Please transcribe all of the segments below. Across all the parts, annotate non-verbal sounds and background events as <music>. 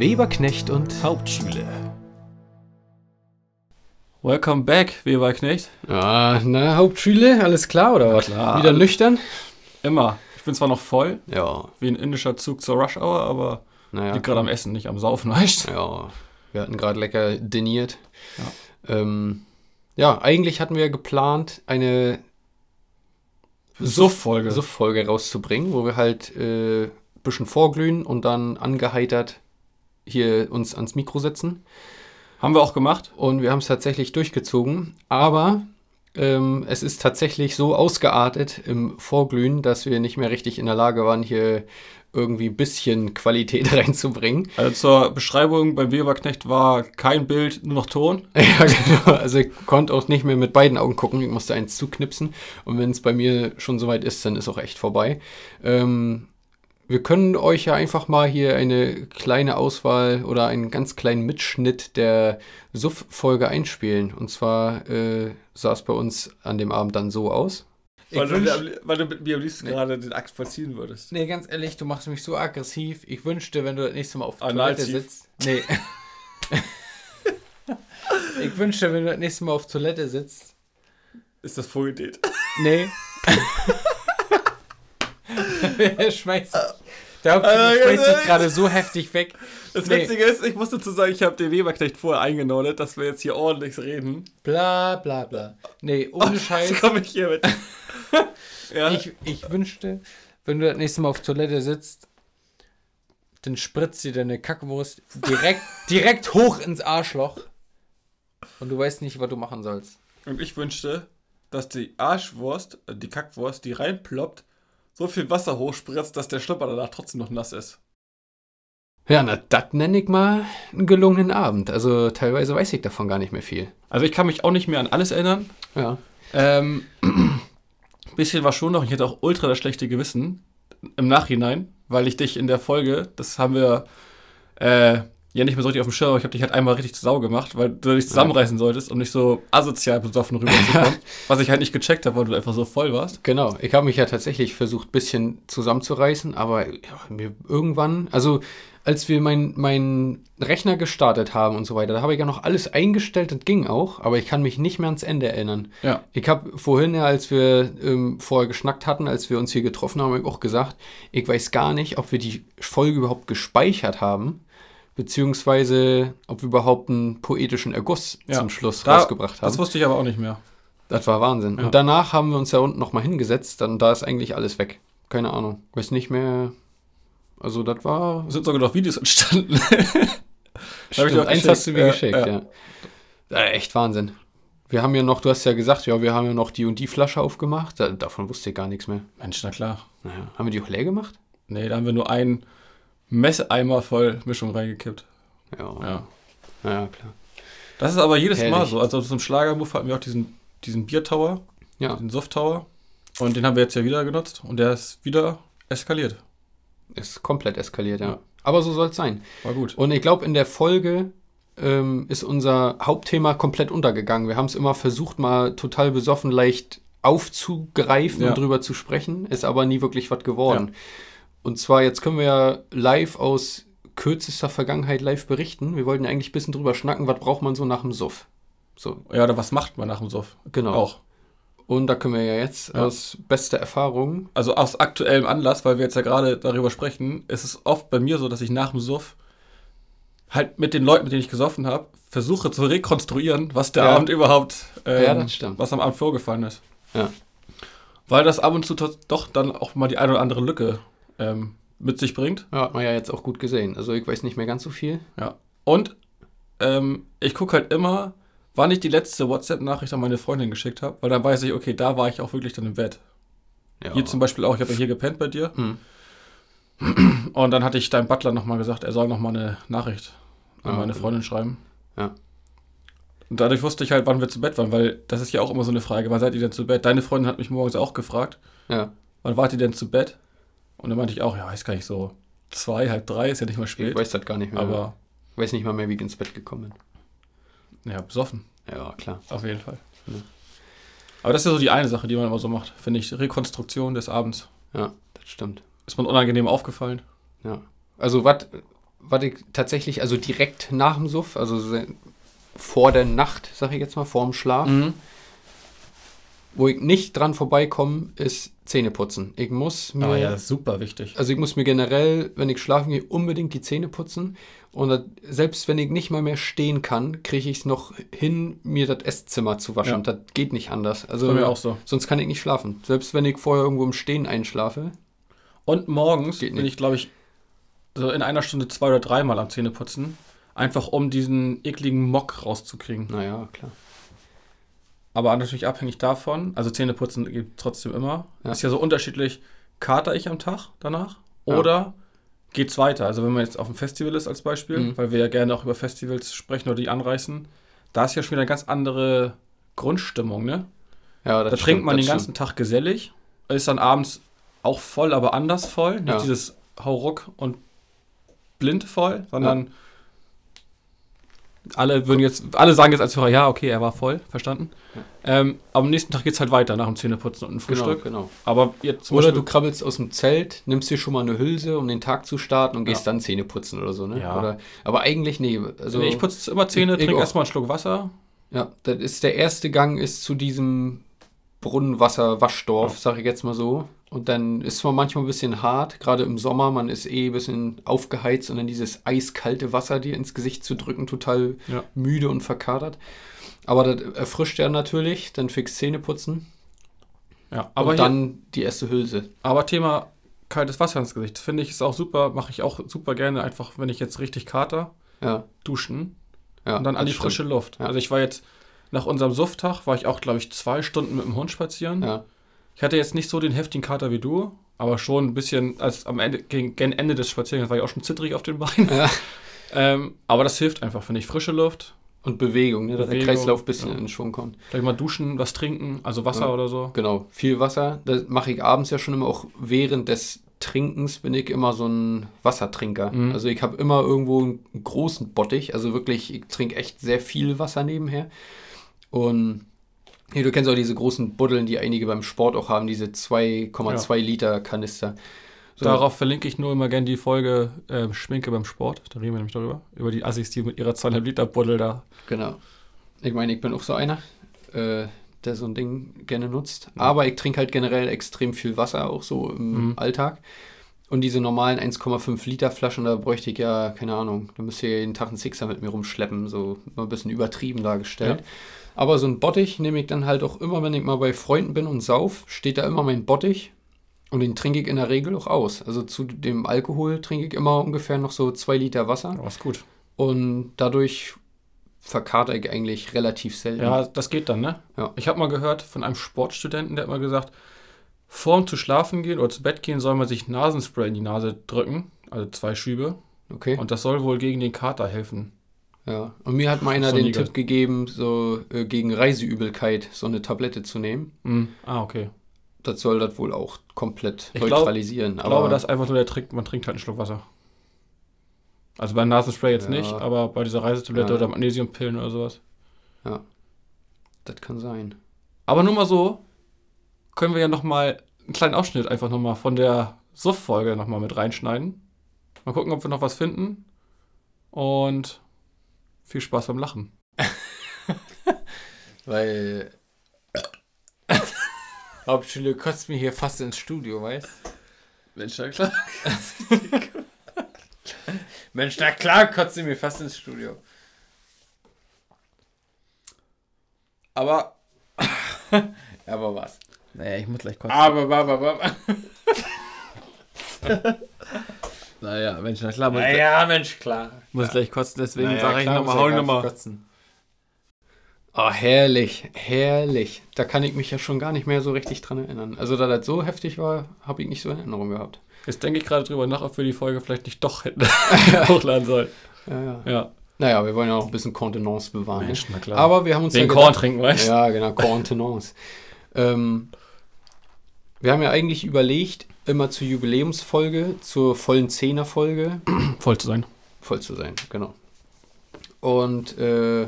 Weberknecht und Hauptschule. Welcome back, Weberknecht. Ah, na, Hauptschule, alles klar oder was? klar. Wieder nüchtern? Immer. Ich bin zwar noch voll, Ja, wie ein indischer Zug zur Rush Hour, aber naja. liegt gerade am Essen, nicht am Saufen, <laughs> weißt du? Ja, wir hatten gerade lecker diniert. Ja. Ähm, ja, eigentlich hatten wir geplant, eine Suff-Folge. Suff-Folge rauszubringen, wo wir halt äh, ein bisschen vorglühen und dann angeheitert hier uns ans Mikro setzen. Haben wir auch gemacht. Und wir haben es tatsächlich durchgezogen. Aber ähm, es ist tatsächlich so ausgeartet im Vorglühen, dass wir nicht mehr richtig in der Lage waren, hier irgendwie ein bisschen Qualität <laughs> reinzubringen. Also zur Beschreibung beim Weberknecht war kein Bild, nur noch Ton. <laughs> Ja, genau. Also ich konnte auch nicht mehr mit beiden Augen gucken. Ich musste eins zuknipsen. Und wenn es bei mir schon soweit ist, dann ist auch echt vorbei. Ähm, wir können euch ja einfach mal hier eine kleine Auswahl oder einen ganz kleinen Mitschnitt der Suff-Folge einspielen. Und zwar äh, sah es bei uns an dem Abend dann so aus. Weil du, wünsch- weil du mit mir am liebsten Nee. gerade den Akt vollziehen würdest. Nee, ganz ehrlich, du machst mich so aggressiv. Ich wünschte, wenn du das nächste Mal auf Analtief. Toilette sitzt. Nee. <laughs> ich wünschte, wenn du das nächste Mal auf Toilette sitzt. Ist das vorgedreht? Nee. <laughs> <laughs> er schmeißt sich. Der Hauptsache Äh, schmeißt sich gerade so heftig weg. Das Nee. Witzige ist, ich muss dazu sagen, ich habe den Weberknecht vorher eingenordet, dass wir jetzt hier ordentlich reden. Bla bla bla. Nee, ohne <laughs> Scheiß. Jetzt komme ich hier mit. <laughs> ja. Ich, ich wünschte, wenn du das nächste Mal auf Toilette sitzt, dann spritzt dir deine Kackwurst direkt, direkt hoch ins Arschloch. Und du weißt nicht, was du machen sollst. Und ich wünschte, dass die Arschwurst, äh, die Kackwurst, die reinploppt, so viel Wasser hochspritzt, dass der Schlüpper danach trotzdem noch nass ist. Ja, na, das nenne ich mal einen gelungenen Abend. Also teilweise weiß ich davon gar nicht mehr viel. Also ich kann mich auch nicht mehr an alles erinnern. Ja. Ähm, ein <clears throat> bisschen war schon noch, ich hatte auch ultra das schlechte Gewissen im Nachhinein, weil ich dich in der Folge, das haben wir äh, ja nicht mehr so richtig auf dem Schirm, aber ich habe dich halt einmal richtig zu Sau gemacht, weil du dich zusammenreißen solltest, um nicht so asozial besoffen rüberzukommen. <laughs> was ich halt nicht gecheckt habe, weil du einfach so voll warst. Genau, ich habe mich ja tatsächlich versucht, ein bisschen zusammenzureißen, aber ja, mir irgendwann, also als wir meinen mein Rechner gestartet haben und so weiter, da habe ich ja noch alles eingestellt, das ging auch, aber ich kann mich nicht mehr ans Ende erinnern. Ja. Ich habe vorhin, ja, als wir ähm, vorher geschnackt hatten, als wir uns hier getroffen haben, hab ich auch gesagt, ich weiß gar nicht, ob wir die Folge überhaupt gespeichert haben, beziehungsweise ob wir überhaupt einen poetischen Erguss Ja. zum Schluss Da- rausgebracht haben. Das wusste ich aber auch nicht mehr. Das war Wahnsinn. Ja. Und danach haben wir uns ja unten nochmal hingesetzt, dann da ist eigentlich alles weg. Keine Ahnung. Weiß nicht mehr. Also das war. Es sind sogar noch Videos entstanden. <laughs> Stimmt, eins geschickt. hast du mir Ja, geschickt, ja. ja. Echt Wahnsinn. Wir haben ja noch, du hast ja gesagt, ja, wir haben ja noch die und die Flasche aufgemacht. Da, davon wusste ich gar nichts mehr. Mensch, na klar. Naja, haben wir die auch leer gemacht? Nee, da haben wir nur einen Messeimer voll Mischung reingekippt. Ja. Ja. Ja, klar. Das ist aber jedes Mal Herrlich. so. Also zum Schlagermove hatten wir auch diesen, diesen Biertower, Ja, den Soft-Tower. Und den haben wir jetzt ja wieder genutzt. Und der ist wieder eskaliert. ist komplett eskaliert, ja. Ja. Aber so soll es sein. War gut. Und ich glaube, in der Folge ähm, ist unser Hauptthema komplett untergegangen. Wir haben es immer versucht, mal total besoffen leicht aufzugreifen Ja. und drüber zu sprechen, ist aber nie wirklich was geworden. Und zwar, jetzt können wir ja live aus kürzester Vergangenheit live berichten. Wir wollten eigentlich ein bisschen drüber schnacken, was braucht man so nach dem Suff. So, Ja, oder was macht man nach dem Soff? genau. Auch. Und da können wir ja jetzt Ja. aus bester Erfahrung, Also aus aktuellem Anlass, weil wir jetzt ja gerade darüber sprechen, ist es oft bei mir so, dass ich nach dem Suff halt mit den Leuten, mit denen ich gesoffen habe, versuche zu rekonstruieren, was der Ja. Abend überhaupt, ähm, Ja, das stimmt. was am Abend vorgefallen ist. Ja. Weil das ab und zu doch dann auch mal die eine oder andere Lücke ähm, mit sich bringt. ja, hat man ja jetzt auch gut gesehen. Also ich weiß nicht mehr ganz so viel. Ja. Und ähm, ich gucke halt immer, wann ich die letzte WhatsApp-Nachricht an meine Freundin geschickt habe, weil dann weiß ich, okay, da war ich auch wirklich dann im Bett. Ja. Hier zum Beispiel auch, ich habe ja hier gepennt bei dir. Hm. Und dann hatte ich deinem Butler nochmal gesagt, er soll nochmal eine Nachricht an Ah, meine okay. Freundin schreiben. Ja. Und dadurch wusste ich halt, wann wir zu Bett waren, weil das ist ja auch immer so eine Frage, wann seid ihr denn zu Bett? Deine Freundin hat mich morgens auch gefragt, ja. wann wart ihr denn zu Bett? Und dann meinte ich auch, ja, weiß gar nicht so, zwei, halb drei, ist ja nicht mal Ich spät. weiß das gar nicht mehr. aber, Ich weiß nicht mal mehr, wie ich ins Bett gekommen ja, besoffen, bin. Ja, klar. auf jeden Fall. Ja. Aber das ist ja so die eine Sache, die man immer so macht, finde ich, Rekonstruktion des Abends. Ja, das stimmt. Ist man unangenehm aufgefallen? Ja. Also, was ich tatsächlich, also direkt nach dem Suff, also vor der Nacht, sag ich jetzt mal, vor dem Schlaf, Mhm. Wo ich nicht dran vorbeikomme, ist Zähneputzen. Ich muss mir, Ah ja, super wichtig. also ich muss mir generell, wenn ich schlafen gehe, unbedingt die Zähne putzen. Und selbst wenn ich nicht mal mehr stehen kann, kriege ich es noch hin, mir das Esszimmer zu waschen. Ja. Das geht nicht anders. Also Bei mir auch so. sonst kann ich nicht schlafen. Selbst wenn ich vorher irgendwo im Stehen einschlafe. Und morgens Geht bin ich, glaube ich, so in einer Stunde zwei oder dreimal am Zähneputzen. Einfach um diesen ekligen Mock rauszukriegen. Naja, klar. Aber natürlich abhängig davon, also Zähneputzen geht trotzdem immer. Ja. Ist ja so unterschiedlich, kater ich am Tag danach Ja. oder geht's weiter? Also wenn man jetzt auf einem Festival ist als Beispiel, Mhm. weil wir ja gerne auch über Festivals sprechen oder die anreißen, da ist ja schon wieder eine ganz andere Grundstimmung, ne? Ja, Da das trinkt stimmt, man das den ganzen Tag gesellig, ist dann abends auch voll, aber anders voll. Nicht Ja. dieses Hauruck und blind voll, sondern alle würden jetzt, alle sagen jetzt als Hörer, ja, okay, er war voll, verstanden. Ähm, aber am nächsten Tag geht es halt weiter nach dem Zähneputzen und dem Genau, Frühstück. genau. Aber jetzt Oder du krabbelst aus dem Zelt, nimmst dir schon mal eine Hülse, um den Tag zu starten und gehst Ja. dann Zähne putzen oder so, ne? Ja. Oder, aber eigentlich, nee. Also, nee, ich putze immer Zähne, trinke erstmal einen Schluck Wasser. Ja, das ist der erste Gang ist zu diesem Brunnenwasser-Waschdorf, sag ich jetzt mal so. Und dann ist zwar manchmal ein bisschen hart, gerade im Sommer, man ist eh ein bisschen aufgeheizt und dann dieses eiskalte Wasser dir ins Gesicht zu drücken, total Ja. müde und verkadert. Aber das erfrischt ja natürlich, dann fix Zähne putzen Ja, aber und hier, dann die erste Hülse. aber Thema kaltes Wasser ins Gesicht, finde ich ist auch super, mache ich auch super gerne, einfach wenn ich jetzt richtig kater, Ja, duschen. ja. und dann an die stimmt. frische Luft. Ja. Also ich war jetzt nach unserem Sufftag, war ich auch, glaube ich, zwei Stunden mit dem Hund spazieren. Ja, Ich hatte jetzt nicht so den heftigen Kater wie du, aber schon ein bisschen, als am Ende, gegen, gegen Ende des Spaziergangs war ich auch schon zittrig auf den Beinen. ja. <laughs> Ähm, aber das hilft einfach, finde ich. Frische Luft, Und Bewegung, ne, dass der Bewegung, Kreislauf ein bisschen ja. in Schwung kommt. vielleicht mal duschen, was trinken, also Wasser Ja. oder so. Genau, viel Wasser. Das mache ich abends ja schon immer auch während des Trinkens bin ich immer so ein Wassertrinker. Mhm. Also ich habe immer irgendwo einen großen Bottich. Also wirklich, ich trinke echt sehr viel Wasser nebenher. Und hey, du kennst auch diese großen Buddeln, die einige beim Sport auch haben, diese 2,2 Liter Kanister. So, Darauf verlinke ich nur immer gerne die Folge ähm, Schminke beim Sport. Da reden wir nämlich darüber. Über die Assis, die mit ihrer 2,5 Liter Buddel da. Genau. Ich meine, ich bin auch so einer, äh, der so ein Ding gerne nutzt. Aber ich trinke halt generell extrem viel Wasser, auch so im Mhm. Alltag. Und diese normalen 1,5 Liter Flaschen, da bräuchte ich ja, keine Ahnung, da müsste ich ja jeden Tag einen Sixer mit mir rumschleppen, so mal ein bisschen übertrieben dargestellt. Ja. Aber so ein Bottich nehme ich dann halt auch immer, wenn ich mal bei Freunden bin und sauf, steht da immer mein Bottich. Und den trinke ich in der Regel auch aus. Also zu dem Alkohol trinke ich immer ungefähr noch so zwei Liter Wasser. Ja, ist gut. Und dadurch verkater ich eigentlich relativ selten. Ja, das geht dann, ne? Ja. Ich habe mal gehört von einem Sportstudenten, der hat mal gesagt, vorm zu schlafen gehen oder zu Bett gehen soll man sich Nasenspray in die Nase drücken, also zwei Schübe. Okay. Und das soll wohl gegen den Kater helfen. Ja. Und mir hat mal einer So den Tipp gegeben, so äh, gegen Reiseübelkeit so eine Tablette zu nehmen. Hm. Ah, okay. Das soll das wohl auch komplett Ich glaub- neutralisieren. Ich glaube, das ist einfach nur der Trick, man trinkt halt einen Schluck Wasser. Also beim Nasenspray jetzt Ja. nicht, aber bei dieser Reisetablette Ja. oder Magnesiumpillen oder sowas. das kann sein. Aber nur mal so, können wir ja nochmal einen kleinen Ausschnitt einfach nochmal von der Suff-Folge nochmal mit reinschneiden. Mal gucken, ob wir noch was finden. Und viel Spaß beim Lachen. <laughs> Weil. Hauptschule kotzt mir hier fast ins Studio, weißt Mensch, ja klar. <laughs> Mensch, na klar kotzt sie mir fast ins Studio. Aber, <laughs> Aber was? naja, ich muss gleich kotzen. Aber, aber, aber. Naja, Mensch, na klar, muss, Naja, Mensch, klar. muss gleich kotzen, deswegen Naja, sage ich nochmal, hau ja nochmal. Oh, herrlich, herrlich. Da kann ich mich ja schon gar nicht mehr so richtig dran erinnern. Also, da das so heftig war, habe ich nicht so in Erinnerung gehabt. Jetzt denke ich gerade drüber nach, ob wir die Folge vielleicht nicht doch hätten <laughs> <laughs> hochladen sollen. Ja, ja. Ja. Naja, wir wollen ja auch ein bisschen Kontenance bewahren. Mensch, na klar. Aber wir haben uns Wegen ja Korn gedacht, trinken, weißt du? Ja, genau, Kontenance. <laughs> ähm, wir haben ja eigentlich überlegt, immer zur Jubiläumsfolge, zur vollen Zehnerfolge <clears throat> Voll zu sein. voll zu sein, genau. Und äh,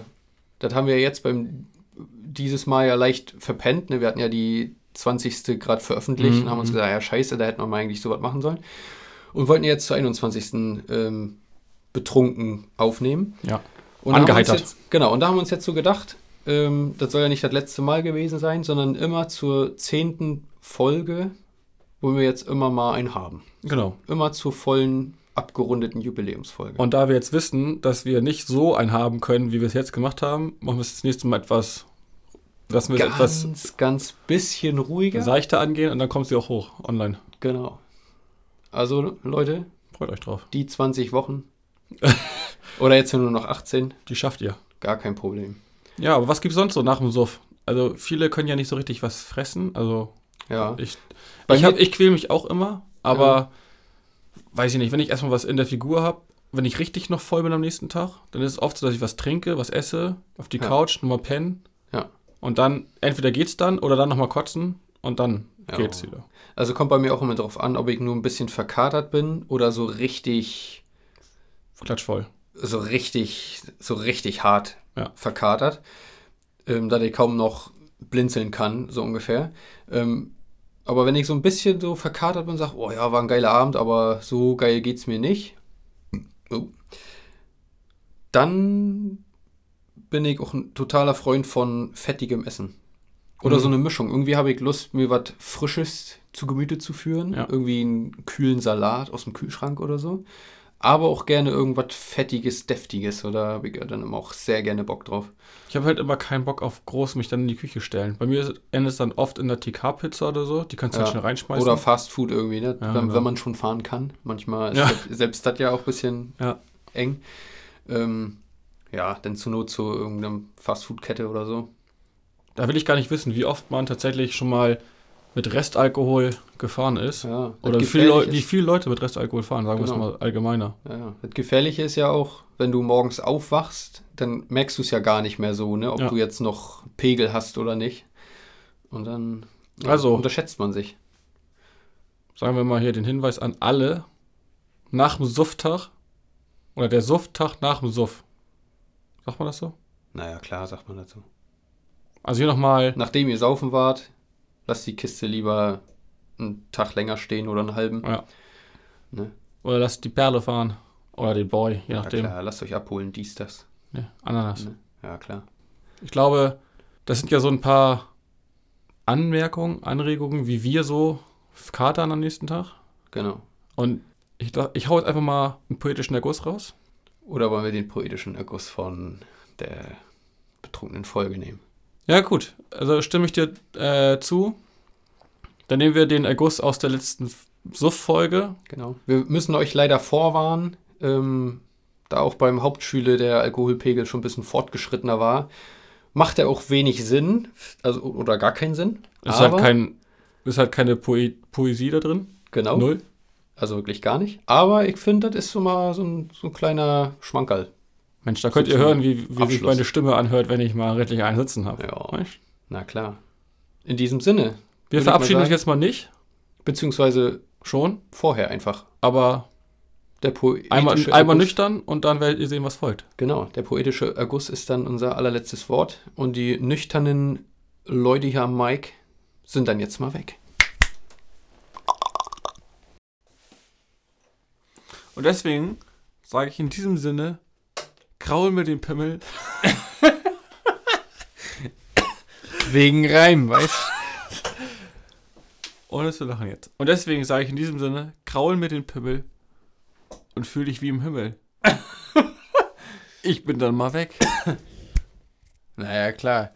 das haben wir jetzt beim dieses Mal ja leicht verpennt. Ne? Wir hatten ja die 20. gerade veröffentlicht Mhm, und haben uns mhm. gesagt, ja scheiße, da hätten wir mal eigentlich sowas machen sollen. Und wollten jetzt zur 21. Ähm, betrunken aufnehmen. Ja. Und Angeheitert. Jetzt, genau, und da haben wir uns jetzt so gedacht, ähm, das soll ja nicht das letzte Mal gewesen sein, sondern immer zur zehnten Folge, wo wir jetzt immer mal einen haben. Genau. Immer zur vollen, abgerundeten Jubiläumsfolge. Und da wir jetzt wissen, dass wir nicht so einen haben können, wie wir es jetzt gemacht haben, machen wir es das nächste Mal etwas, lassen wir es etwas ganz, ganz bisschen ruhiger. seichter angehen und dann kommt sie auch hoch online. Genau. Also, Leute, Freut euch drauf. die 20 Wochen. <laughs> oder jetzt nur noch 18, Die schafft ihr. gar kein Problem. Ja, aber was gibt's sonst so nach dem Suff? Also viele können ja nicht so richtig was fressen. Also Ja. ich, Bei ich, hab, ich quäl mich auch immer, aber weiß ich nicht, wenn ich erstmal was in der Figur habe, wenn ich richtig noch voll bin am nächsten Tag, dann ist es oft so, dass ich was trinke, was esse, auf die Ja. Couch, nochmal pennen Ja. und dann entweder geht's dann oder dann nochmal kotzen und dann Ja. geht's wieder. Also kommt bei mir auch immer darauf an, ob ich nur ein bisschen verkatert bin oder so richtig, Klatschvoll. so richtig, so richtig hart Ja. verkatert, ähm, da ich kaum noch blinzeln kann, so ungefähr. Ähm, aber wenn ich so ein bisschen so verkatert bin und sage, oh ja, war ein geiler Abend, aber so geil geht's mir nicht, oh, dann bin ich auch ein totaler Freund von fettigem Essen. Oder Mhm. so eine Mischung. Irgendwie habe ich Lust, mir was Frisches zu Gemüte zu führen. Ja. Irgendwie einen kühlen Salat aus dem Kühlschrank oder so. Aber auch gerne irgendwas Fettiges, Deftiges. Oder habe ich dann immer auch sehr gerne Bock drauf. Ich habe halt immer keinen Bock auf groß mich dann in die Küche stellen. Bei mir ist- endet es dann oft in der TK-Pizza oder so. Die kannst du Ja. halt schnell reinschmeißen. Oder Fast Food irgendwie, ne? Ja, wenn, genau. wenn man schon fahren kann. Manchmal ist Ja. das, selbst das ja auch ein bisschen eng. Ähm, ja, dann zur Not zu irgendeiner Fast Food-Kette oder so. Da will ich gar nicht wissen, wie oft man tatsächlich schon mal mit Restalkohol gefahren ist. Ja, Oder wie viele, Leu Gefährliche wie viele Leute mit Restalkohol fahren, sagen wir Genau. es mal allgemeiner. Ja, ja. Das Gefährliche ist ja auch, wenn du morgens aufwachst, dann merkst du es ja gar nicht mehr so, ne? Ob Ja. du jetzt noch Pegel hast oder nicht. Und dann Also- unterschätzt man sich. Sagen wir mal hier den Hinweis an alle, nach dem Sufftag oder der Sufftag nach dem Suff. Sagt man das so? Naja, klar, sagt man dazu. Also hier nochmal, Nachdem ihr saufen wart, lasst die Kiste lieber einen Tag länger stehen oder einen halben. ja. Ne? Oder lasst die Perle fahren. Oder den Boy, je Ja, nachdem. klar, lasst euch abholen, dies, das. Ne, Ananas. Ne? Ja, klar. Ich glaube, das sind ja so ein paar Anmerkungen, Anregungen, wie wir so katern am nächsten Tag. Genau. Und ich, ich hau jetzt einfach mal einen poetischen Erguss raus. Oder wollen wir den poetischen Erguss von der betrunkenen Folge nehmen? Ja, gut. Also stimme ich dir äh, zu. Dann nehmen wir den Erguss aus der letzten Suff-Folge. Genau. Wir müssen euch leider vorwarnen, ähm, da auch beim Hauptschüler der Alkoholpegel schon ein bisschen fortgeschrittener war, macht er auch wenig Sinn, also oder gar keinen Sinn. Ist halt, kein, ist halt keine Poe Poesie da drin. genau, Null. also wirklich gar nicht. Aber ich finde, das ist so mal so ein, so ein kleiner Schmankerl. Mensch, da könnt ihr hören, wie, wie sich meine Stimme anhört, wenn ich mal richtig einen sitzen habe. Ja. Weißt? Na klar. In diesem Sinne. Wir verabschieden uns jetzt mal nicht. Beziehungsweise Schon. vorher einfach. Aber Der poetische einmal, einmal Erguss- nüchtern und dann werdet ihr sehen, was folgt. Genau, der poetische Erguss ist dann unser allerletztes Wort. Und die nüchternen Leute hier am Mic sind dann jetzt mal weg. Und deswegen sage ich in diesem Sinne, kraul mir den Pimmel. Wegen Reim, weißt Ohne zu lachen jetzt. Und deswegen sage ich in diesem Sinne, kraul mir den Pimmel und fühl dich wie im Himmel. <laughs> ich bin dann mal weg. <laughs> Naja, klar.